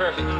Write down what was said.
perfect.